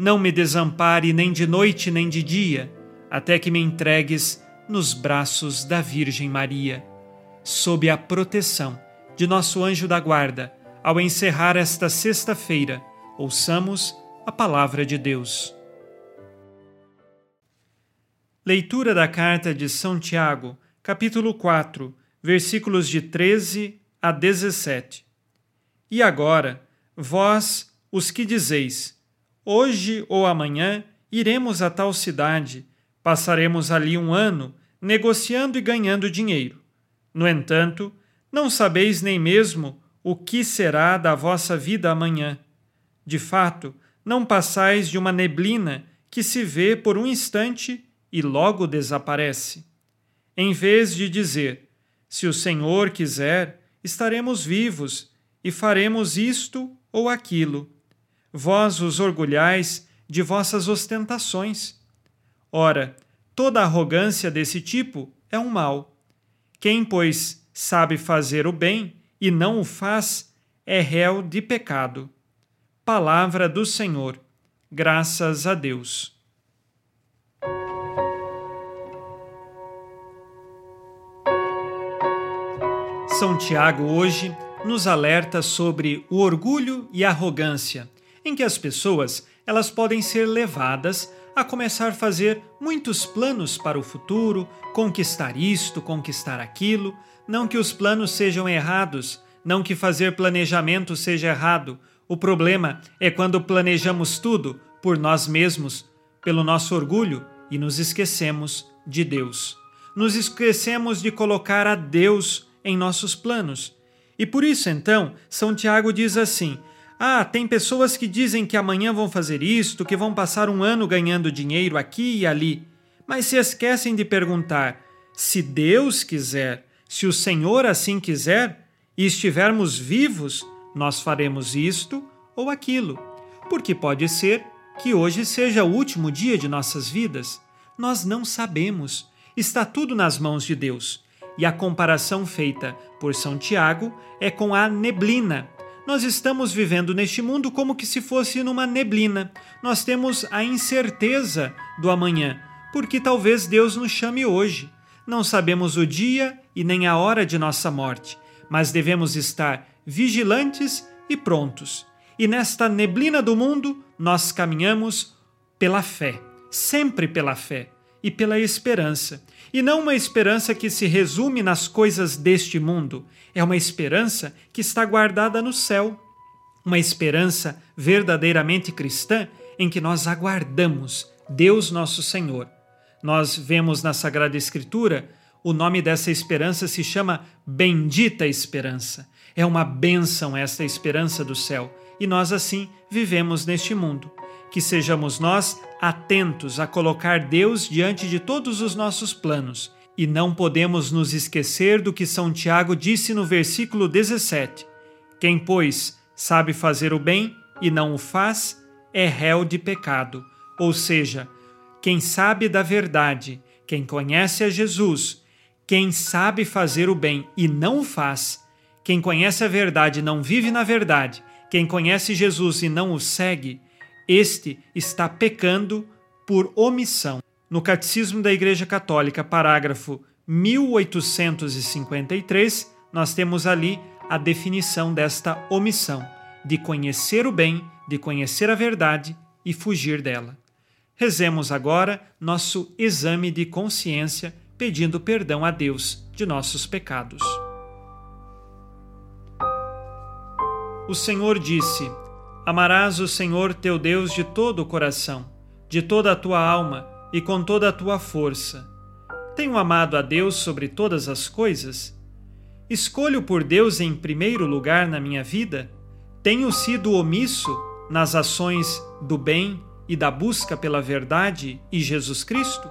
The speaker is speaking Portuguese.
não me desampare nem de noite nem de dia, até que me entregues nos braços da Virgem Maria. Sob a proteção de nosso anjo da guarda, ao encerrar esta sexta-feira, ouçamos a palavra de Deus. Leitura da carta de São Tiago capítulo 4, versículos de 13 a 17. E agora, vós, os que dizeis, hoje ou amanhã iremos a tal cidade, passaremos ali um ano, negociando e ganhando dinheiro. No entanto, não sabeis nem mesmo o que será da vossa vida amanhã. De fato, não passais de uma neblina que se vê por um instante e logo desaparece em vez de dizer: Se o Senhor quiser, estaremos vivos e faremos isto ou aquilo. Vós os orgulhais de vossas ostentações. Ora, toda arrogância desse tipo é um mal. Quem, pois, sabe fazer o bem e não o faz, é réu de pecado. Palavra do Senhor. Graças a Deus. São Tiago hoje nos alerta sobre o orgulho e a arrogância, em que as pessoas elas podem ser levadas a começar a fazer muitos planos para o futuro, conquistar isto, conquistar aquilo, não que os planos sejam errados, não que fazer planejamento seja errado. O problema é quando planejamos tudo por nós mesmos, pelo nosso orgulho e nos esquecemos de Deus. Nos esquecemos de colocar a Deus em nossos planos. E por isso, então, São Tiago diz assim: Ah, tem pessoas que dizem que amanhã vão fazer isto, que vão passar um ano ganhando dinheiro aqui e ali, mas se esquecem de perguntar: se Deus quiser, se o Senhor assim quiser, e estivermos vivos, nós faremos isto ou aquilo. Porque pode ser que hoje seja o último dia de nossas vidas. Nós não sabemos. Está tudo nas mãos de Deus e a comparação feita por São Tiago é com a neblina. Nós estamos vivendo neste mundo como que se fosse numa neblina. Nós temos a incerteza do amanhã, porque talvez Deus nos chame hoje. Não sabemos o dia e nem a hora de nossa morte, mas devemos estar vigilantes e prontos. E nesta neblina do mundo, nós caminhamos pela fé, sempre pela fé e pela esperança. E não uma esperança que se resume nas coisas deste mundo, é uma esperança que está guardada no céu. Uma esperança verdadeiramente cristã em que nós aguardamos Deus nosso Senhor. Nós vemos na Sagrada Escritura o nome dessa esperança se chama Bendita Esperança. É uma bênção esta esperança do céu e nós assim vivemos neste mundo que sejamos nós atentos a colocar Deus diante de todos os nossos planos. E não podemos nos esquecer do que São Tiago disse no versículo 17: Quem, pois, sabe fazer o bem e não o faz, é réu de pecado. Ou seja, quem sabe da verdade, quem conhece a Jesus, quem sabe fazer o bem e não o faz, quem conhece a verdade e não vive na verdade, quem conhece Jesus e não o segue, este está pecando por omissão. No Catecismo da Igreja Católica, parágrafo 1853, nós temos ali a definição desta omissão, de conhecer o bem, de conhecer a verdade e fugir dela. Rezemos agora nosso exame de consciência, pedindo perdão a Deus de nossos pecados. O Senhor disse: Amarás o Senhor teu Deus de todo o coração, de toda a tua alma e com toda a tua força. Tenho amado a Deus sobre todas as coisas? Escolho por Deus em primeiro lugar na minha vida? Tenho sido omisso nas ações do bem e da busca pela verdade e Jesus Cristo?